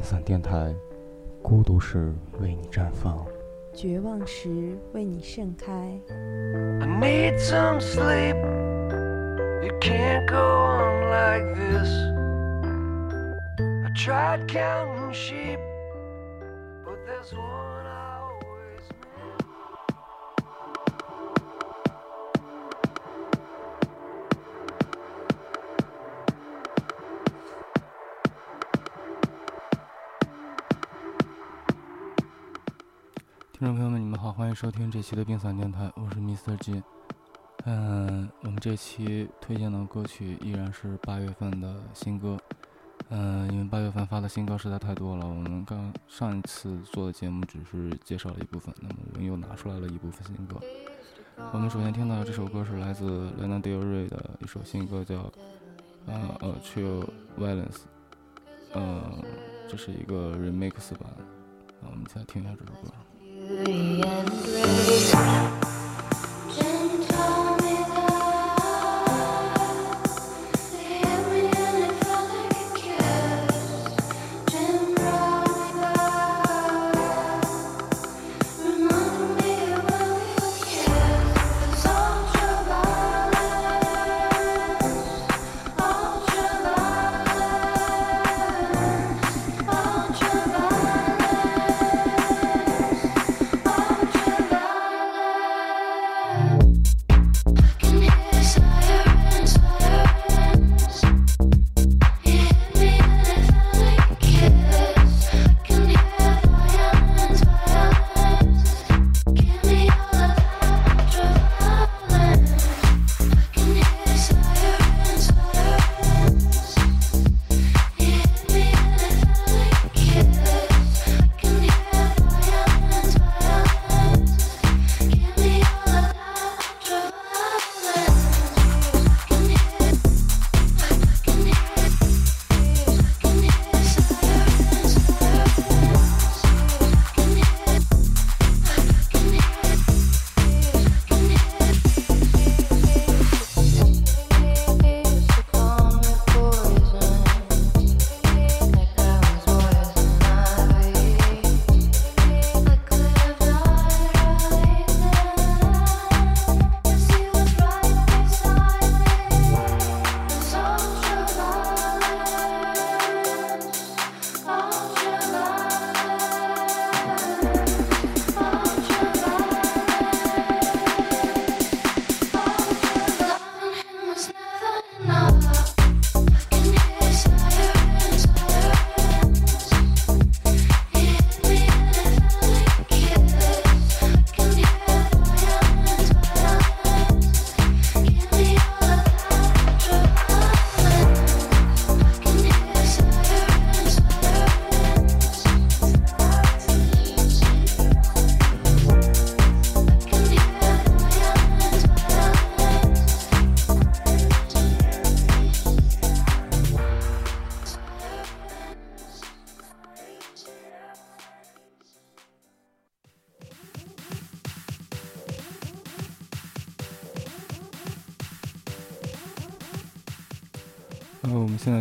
病散电台，孤独时为你绽放，绝望时为你盛开。I need some sleep. It can't go on like this. I tried counting sheep, but there's one 欢迎收听这期的冰伞电台，我是 Mr. G。嗯，我们这期推荐的歌曲依然是八月份的新歌。嗯，因为八月份发的新歌实在太多了，我们刚上一次做的节目只是介绍了一部分，那么我们又拿出来了一部分新歌。我们首先听到的这首歌是来自 Lana Del Rey 的一首新歌，叫呃呃 True Violence。呃，这是一个 remix 版。啊，我们一起来听一下这首歌。Beauty and grace.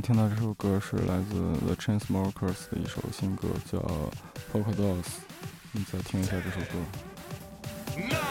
听到这首歌是来自 The Chainsmokers 的一首新歌，叫《Polka Dots》。你再听一下这首歌。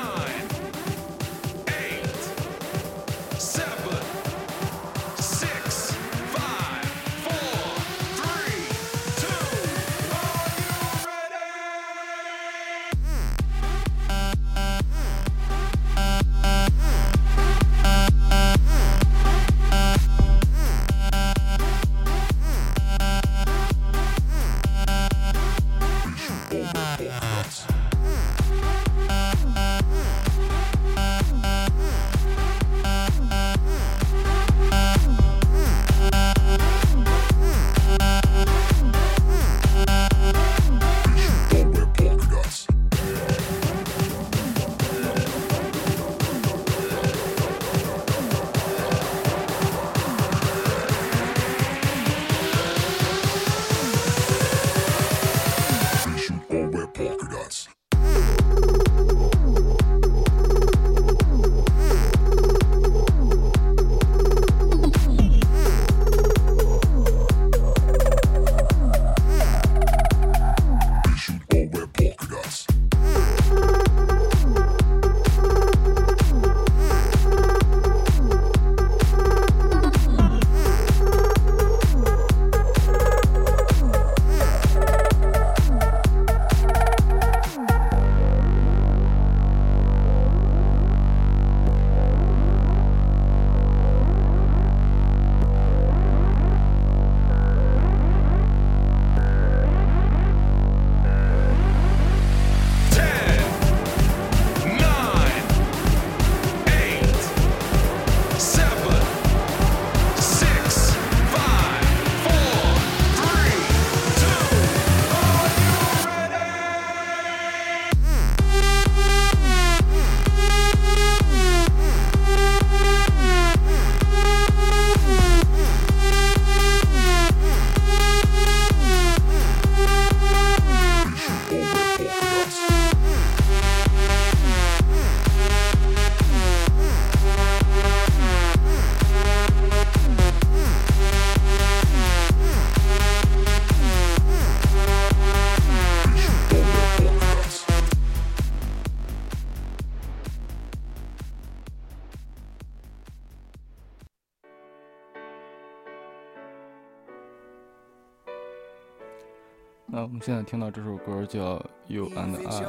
现在听到这首歌叫《You and I》，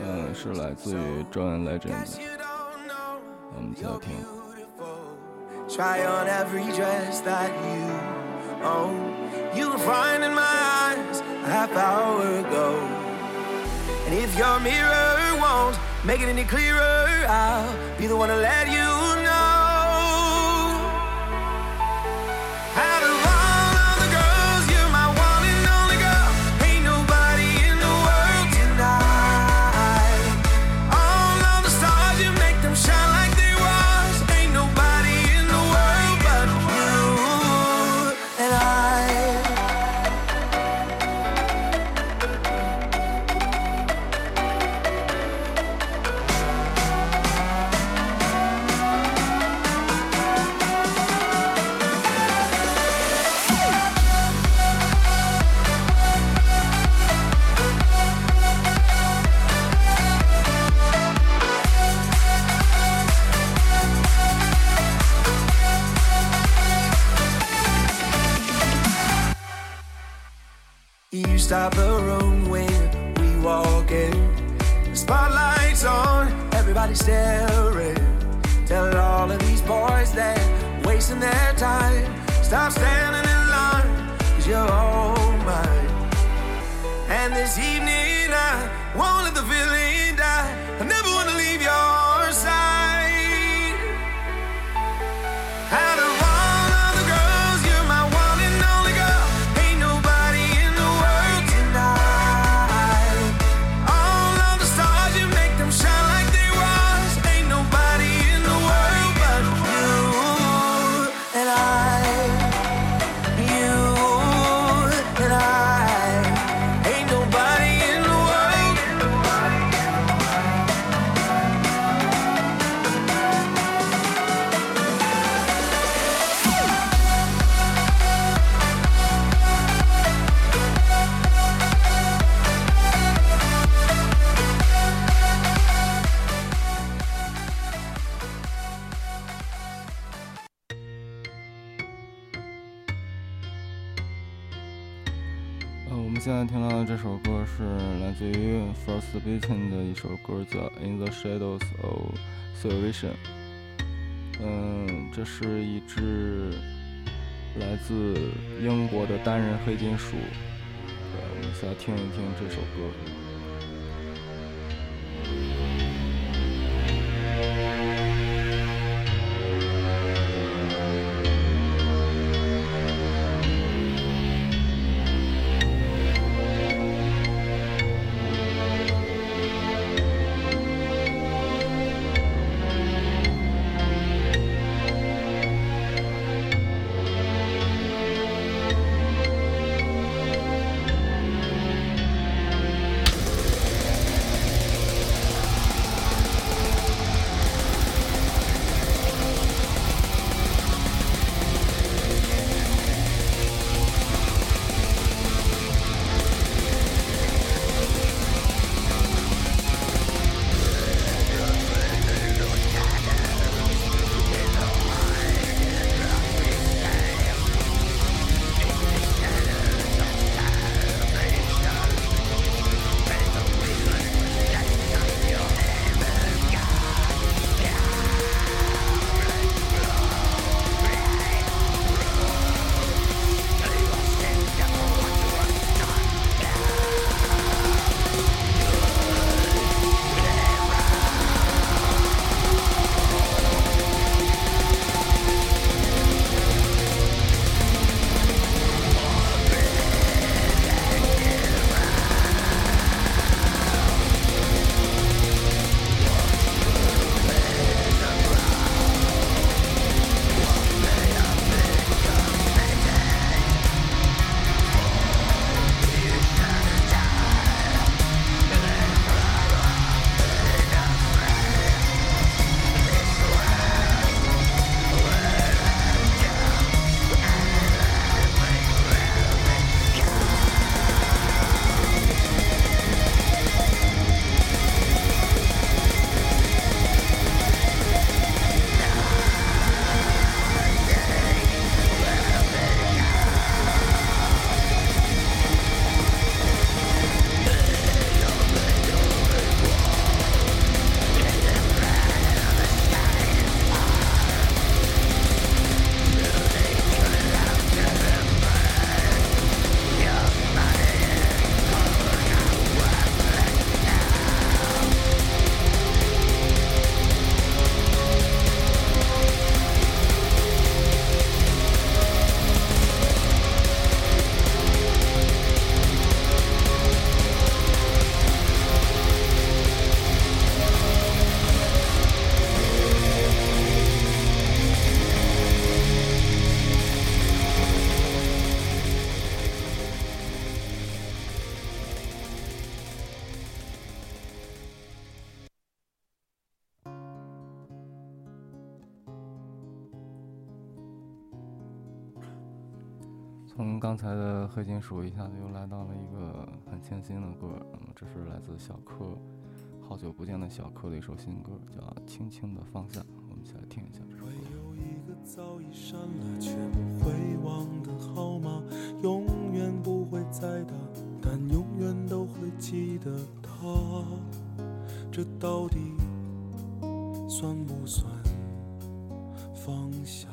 嗯，是来自于 John Legend 的。我们接着听。 Try on every dress that you own. You were fine in my eyes a half hour ago. And if your mirror won't make it any clearer, I'll be the one to let you know. Stop the room when we walk in. The spotlight's on, everybody staring. Tell all of these boys that wasting their time. Stop standing in line, cause you're all mine. And this evening I won't let the feeling《In the Shadows of Salvation》。嗯，这是一支来自英国的单人黑金属。我们现在听一听这首歌。从刚才的黑金属一下子又来到了一个很清新的歌，那么这是来自小柯，好久不见的小柯的一首新歌，叫《轻轻的放下》，我们一起来听一下这首会。有一个早已删了却不会忘的号码，永远不会再打，但永远都会记得它。这到底算不算放下？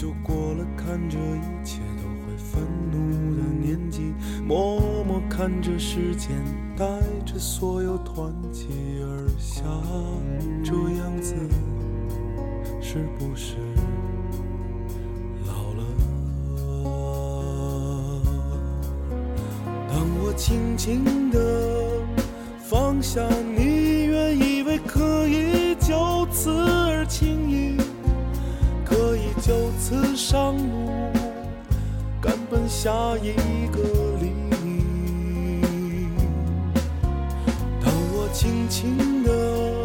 就过了看着一切都会愤怒的年纪，默默看着时间带着所有团结而下，这样子是不是老了？当我轻轻地放下下一个黎明。当我轻轻地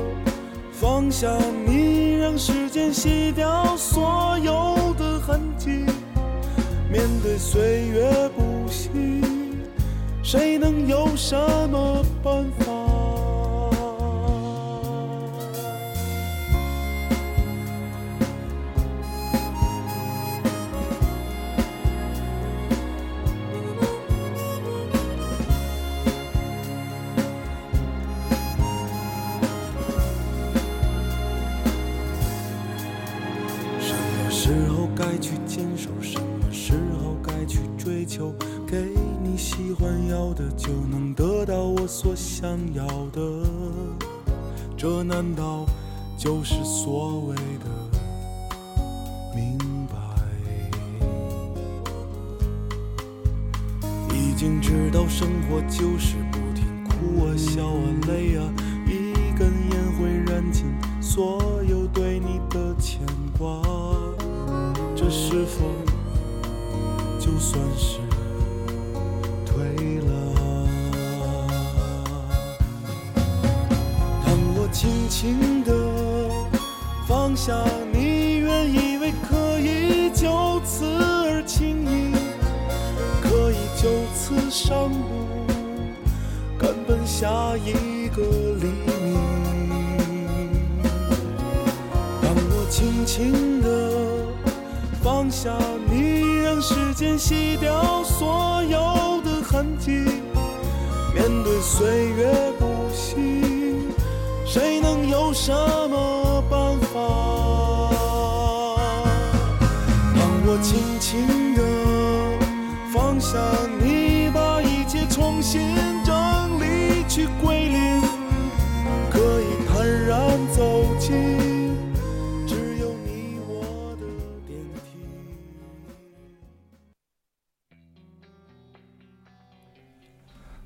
放下你，让时间洗掉所有的痕迹，面对岁月不息，谁能有什么办法？下一个黎明。当我轻轻地放下你，让时间洗掉所有的痕迹，面对岁月不息，谁能有什么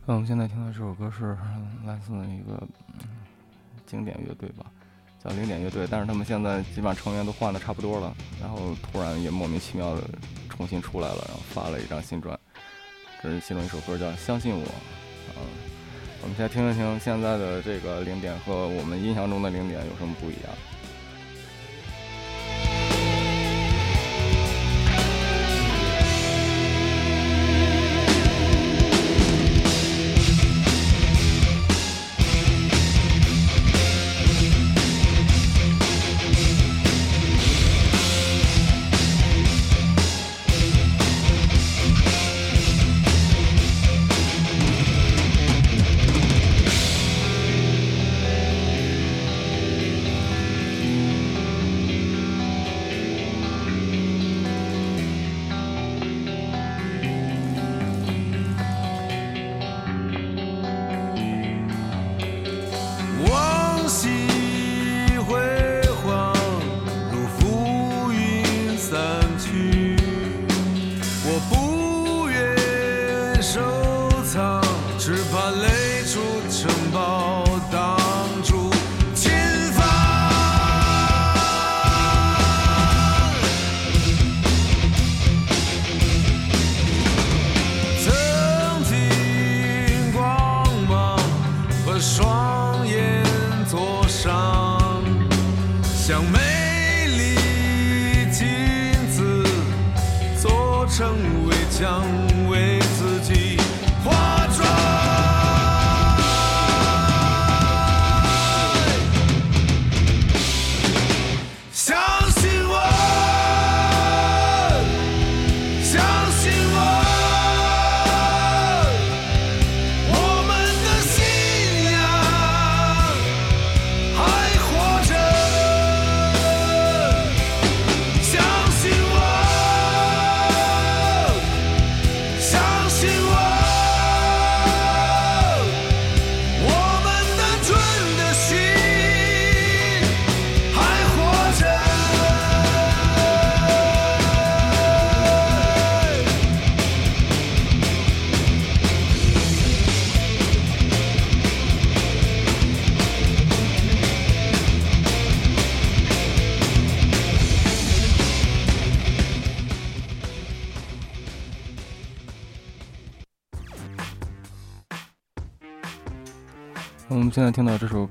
那我们现在听到这首歌是来自一个、嗯经典乐队吧，叫零点乐队，但是他们现在基本上成员都换的差不多了，然后突然也莫名其妙的重新出来了，然后发了一张新专，这是其中一首歌叫《相信我》。嗯，我们先听一听现在的这个零点和我们印象中的零点有什么不一样。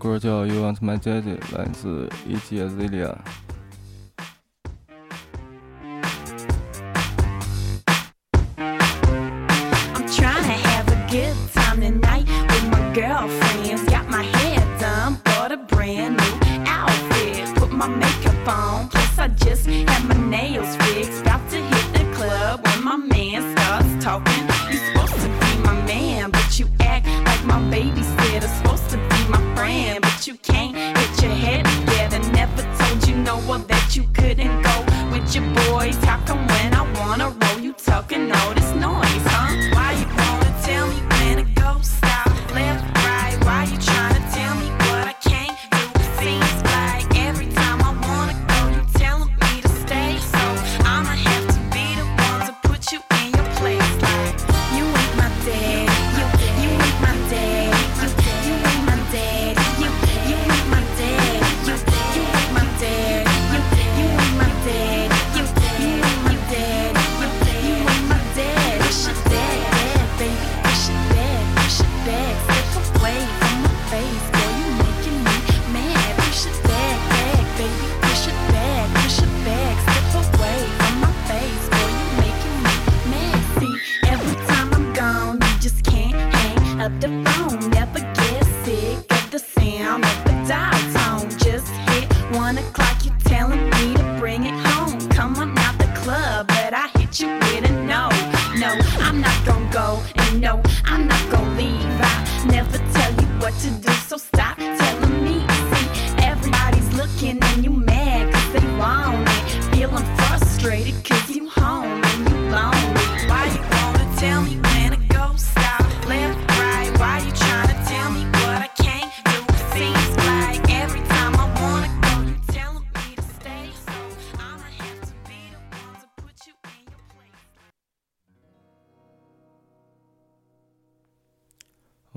歌叫《You Want My Daddy》，来自 E.G. Azalea。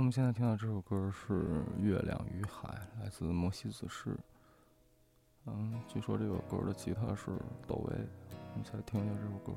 我现在听到这首歌是月亮与海来自摩西子诗。嗯据说这个歌的吉他是窦唯我们再听一下这首歌。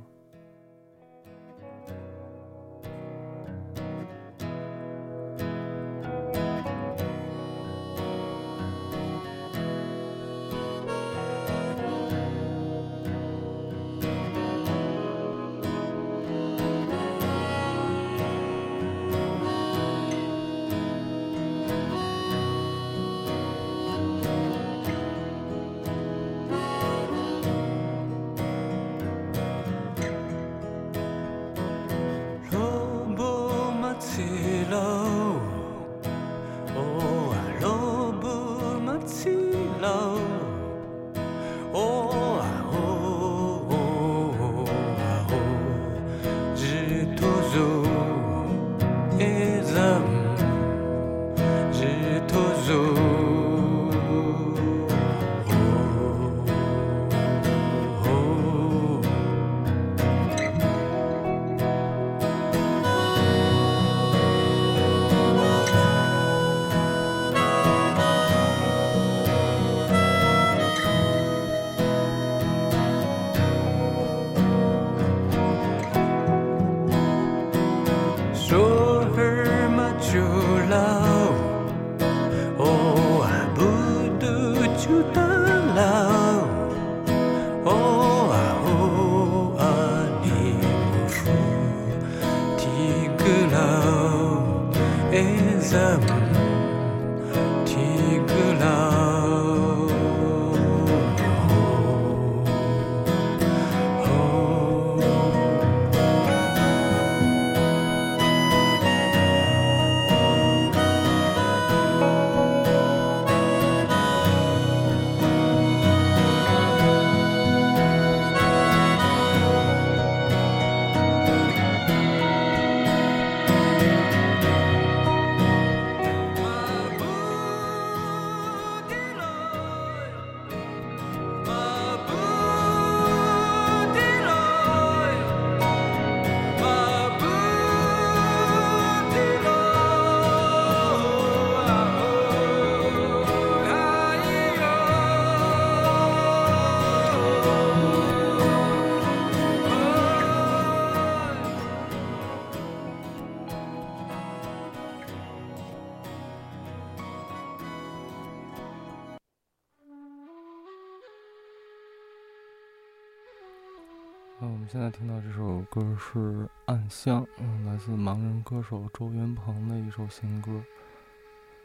现在听到这首歌是《暗香》，嗯，来自盲人歌手周云鹏的一首新歌。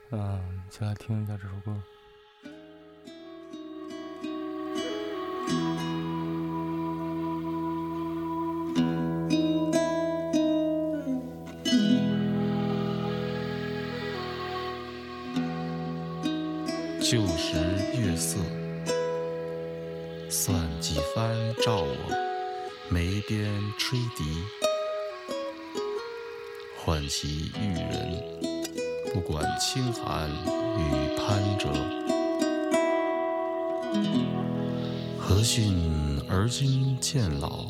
嗯，一起来听一下这首歌。边吹笛，唤起玉人，不管清寒与攀折。何逊而今渐老，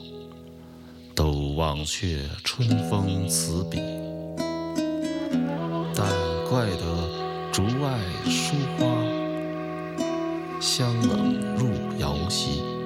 都忘却春风词笔。但怪得竹外疏花，香冷入瑶席。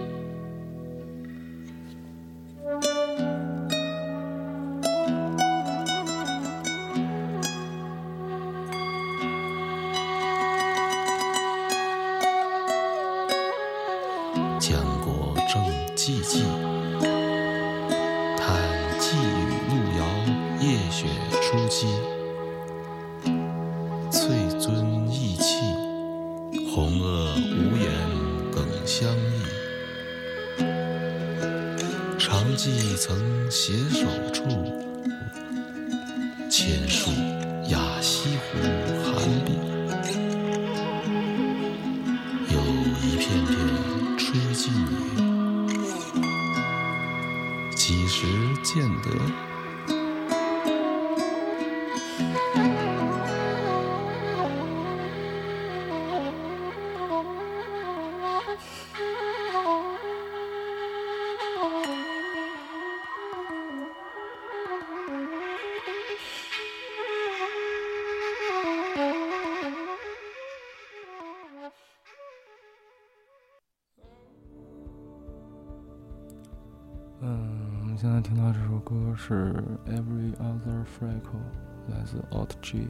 Every Other Freckle》，来自 Alt G。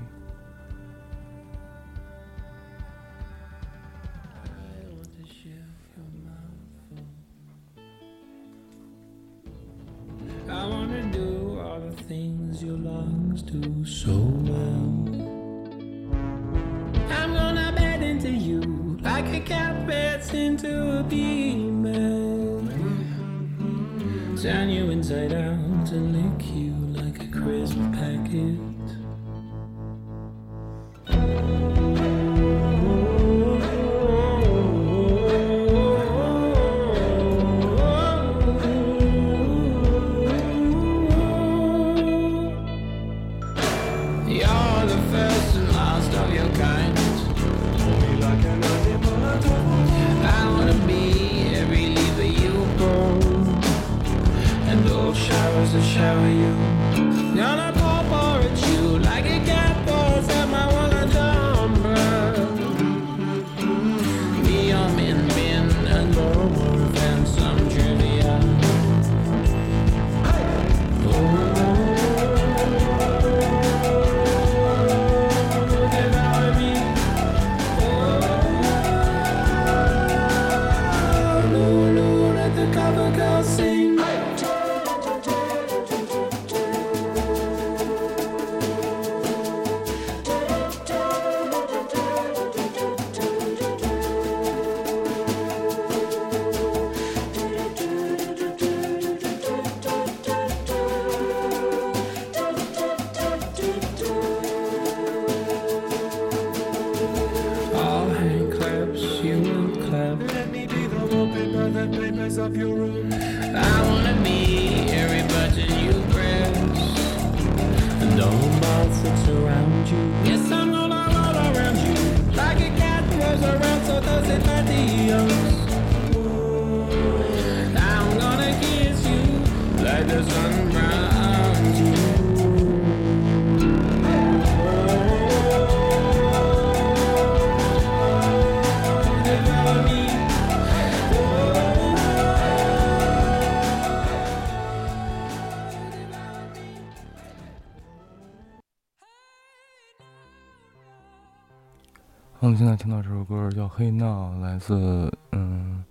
hey now 来自嗯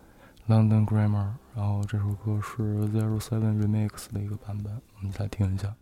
london grammar 然后这首歌是 zero seven remix 的一个版本我们再听一下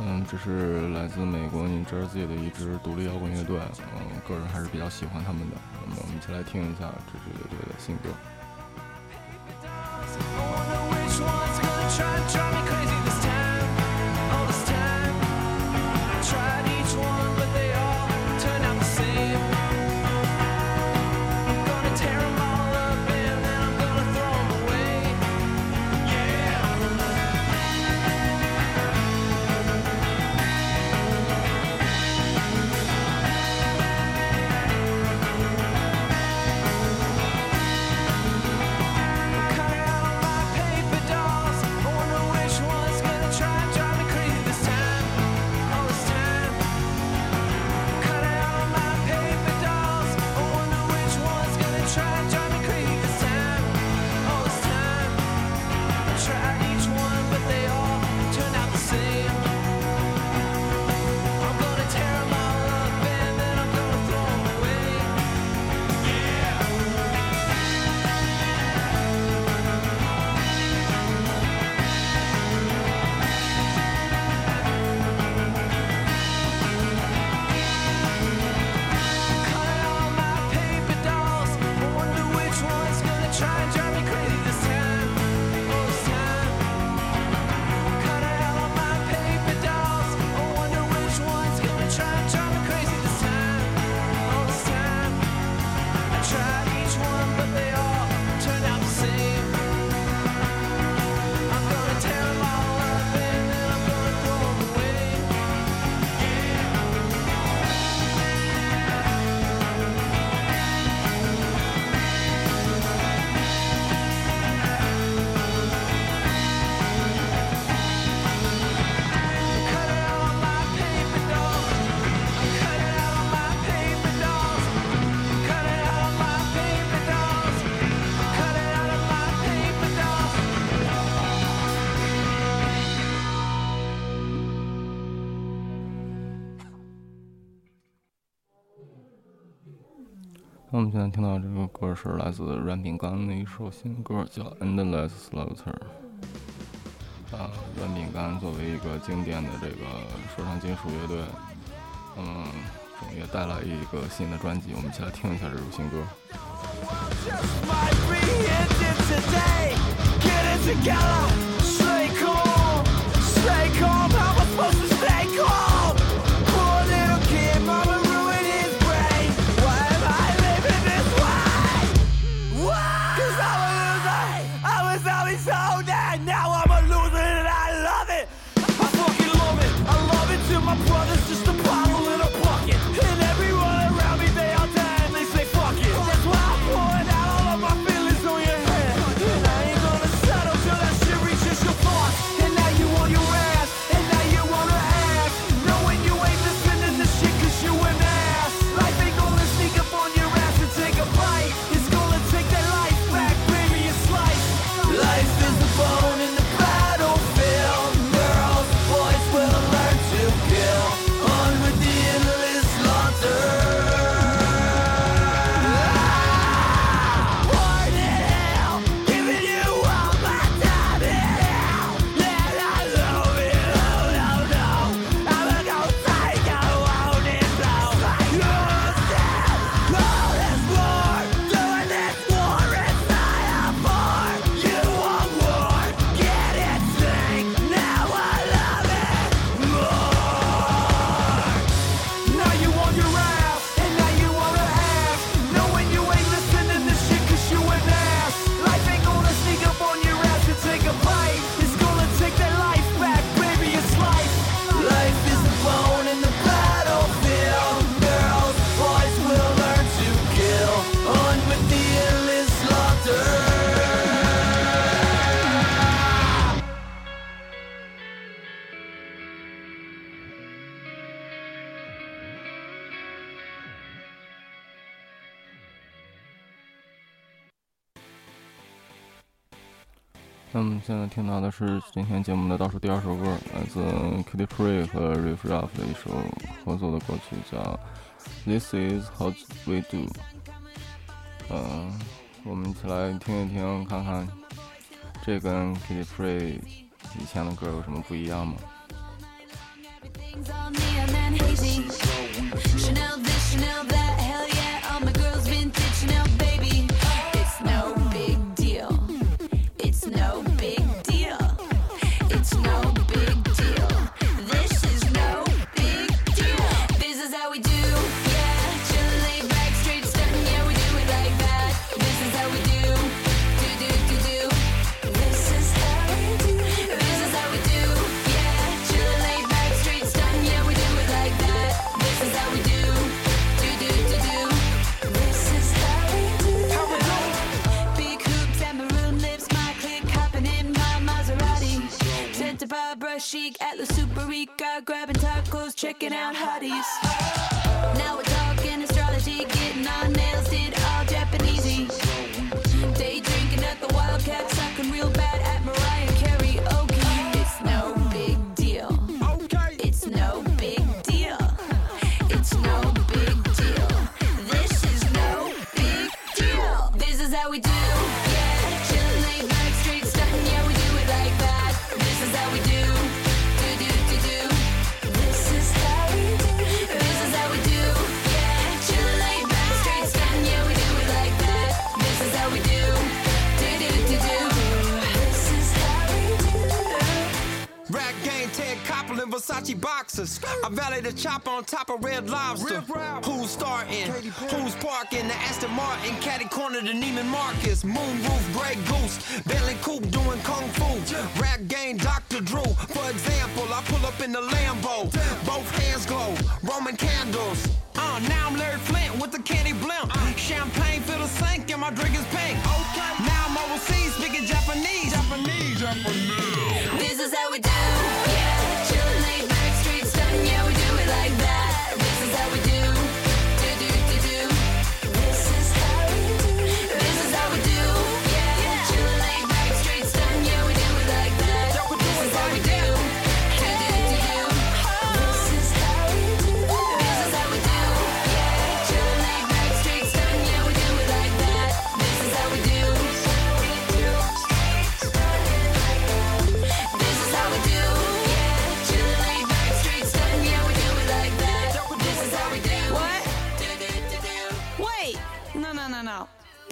嗯，这是来自美国，你这自己的一支独立摇滚乐队，嗯，个人还是比较喜欢他们的。我们一起来听一下这支乐队的新歌。那我们现在听到这个歌是来自阮炳干的一首新歌，叫《Endless Slaughter》。啊，阮炳干作为一个经典的这个说唱金属乐队，嗯，也带来一个新的专辑。我们一起来听一下这首新歌。Just my 听到的是今天节目的倒数第二首歌来自 kitty pray 和 rafraff 的一首合作的歌曲叫 this is how we do 嗯我们一起来听一听看看这跟 kitty pray 以前的歌有什么不一样吗？chic at Super Superica, grabbing tacos, checking out hotties. I valet the chop on top of Red Lobster. Who's starting? Who's parking? The Aston Martin, Caddy Corner, the Neiman Marcus. Moonroof, Grey Goose. Bentley Coupe doing Kung Fu. Rap game, Dr. Drew. For example, I pull up in the Lambo. Both hands glow, Roman candles. Uh, now I'm Larry Flint with the candy blimp. Uh. Champagne fill the sink and my drink is pink. Okay. Now I'm overseas speaking Japanese. Japanese, Japanese.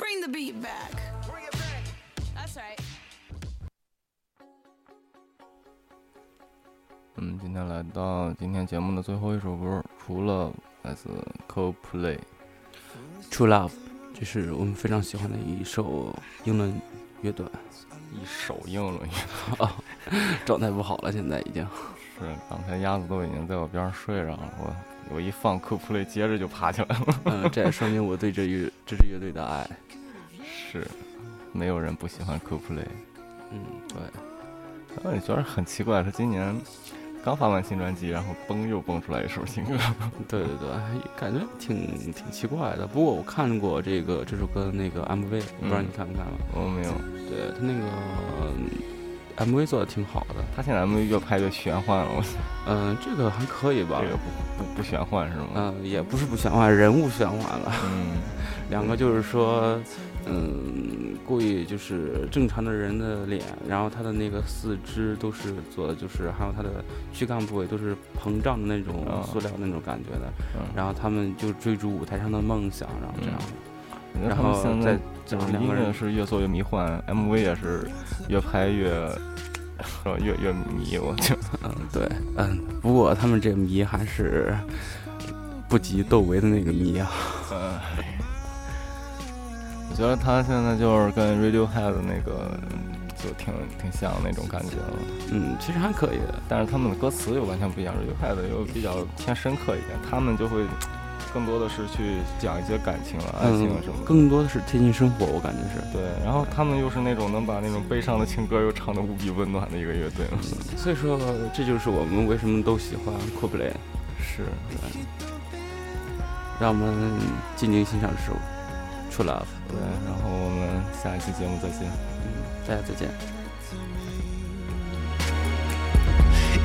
Bring the beat back. That's right. 我们今天来到今天节目的最后一首歌，除了来自 Co Play True Love，这是我们非常喜欢的一首英文乐段。一首英文乐段，状态不好了，现在已经。是，刚才鸭子都已经在我边上睡着了，我我一放 Coldplay，接着就爬起来了。嗯，这也说明我对这乐这支乐队的爱。是，没有人不喜欢 Coldplay。嗯，对。然后你觉得很奇怪，他今年刚发完新专辑，然后嘣又蹦出来一首新歌。对对对，感觉挺挺奇怪的。不过我看过这个这首歌的那个 MV，我不知道你看没看了。我没有。对他那个 MV 做的挺好的。他现在 MV 越拍越玄幻了，我。嗯，这个还可以吧。这个不不不玄幻是吗？嗯，也不是不玄幻，人物玄幻了。嗯，两个就是说。嗯，故意就是正常的人的脸，然后他的那个四肢都是做的，就是还有他的躯干部位都是膨胀的那种塑料那种感觉的。嗯、然后他们就追逐舞台上的梦想，然后这样。嗯、然后现在就是音乐是越做越迷幻，MV 也是越拍越越越迷，我就嗯对嗯，不过他们这个迷还是不及窦唯的那个迷啊。嗯。我觉得他现在就是跟 Radiohead 那个就挺挺像那种感觉了。嗯，其实还可以，但是他们的歌词又完全不一样，Radiohead 又比较偏深刻一点，他们就会更多的是去讲一些感情啊、爱情啊什么更多的是贴近生活，我感觉是。对，然后他们又是那种能把那种悲伤的情歌又唱得无比温暖的一个乐队。嗯、所以说，这就是我们为什么都喜欢 Coldplay。是，让我们静静欣赏这首。True Love，对，然后我们下一期节目再见，嗯，大家再见。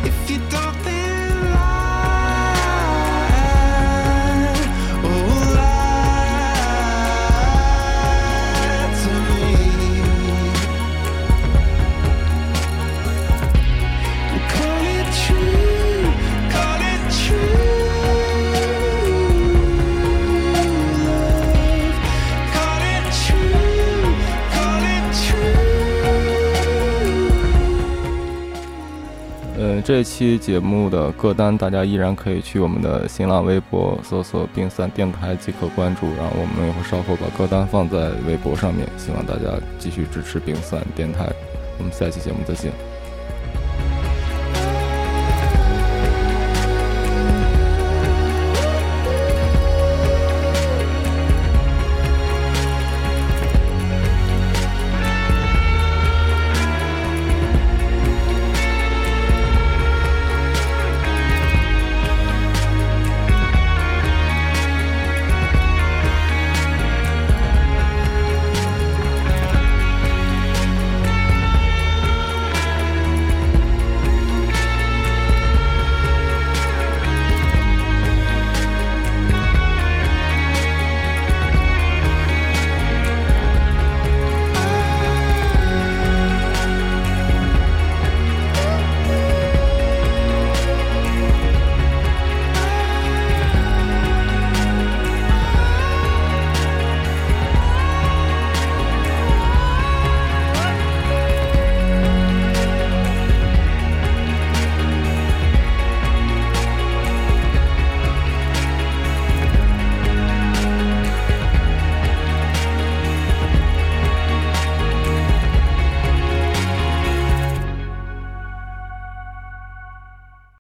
If you don't think 这期节目的歌单大家依然可以去我们的新浪微博搜索“冰三电台”即可关注，然后我们也会稍后把歌单放在微博上面，希望大家继续支持冰三电台。我们下期节目再见。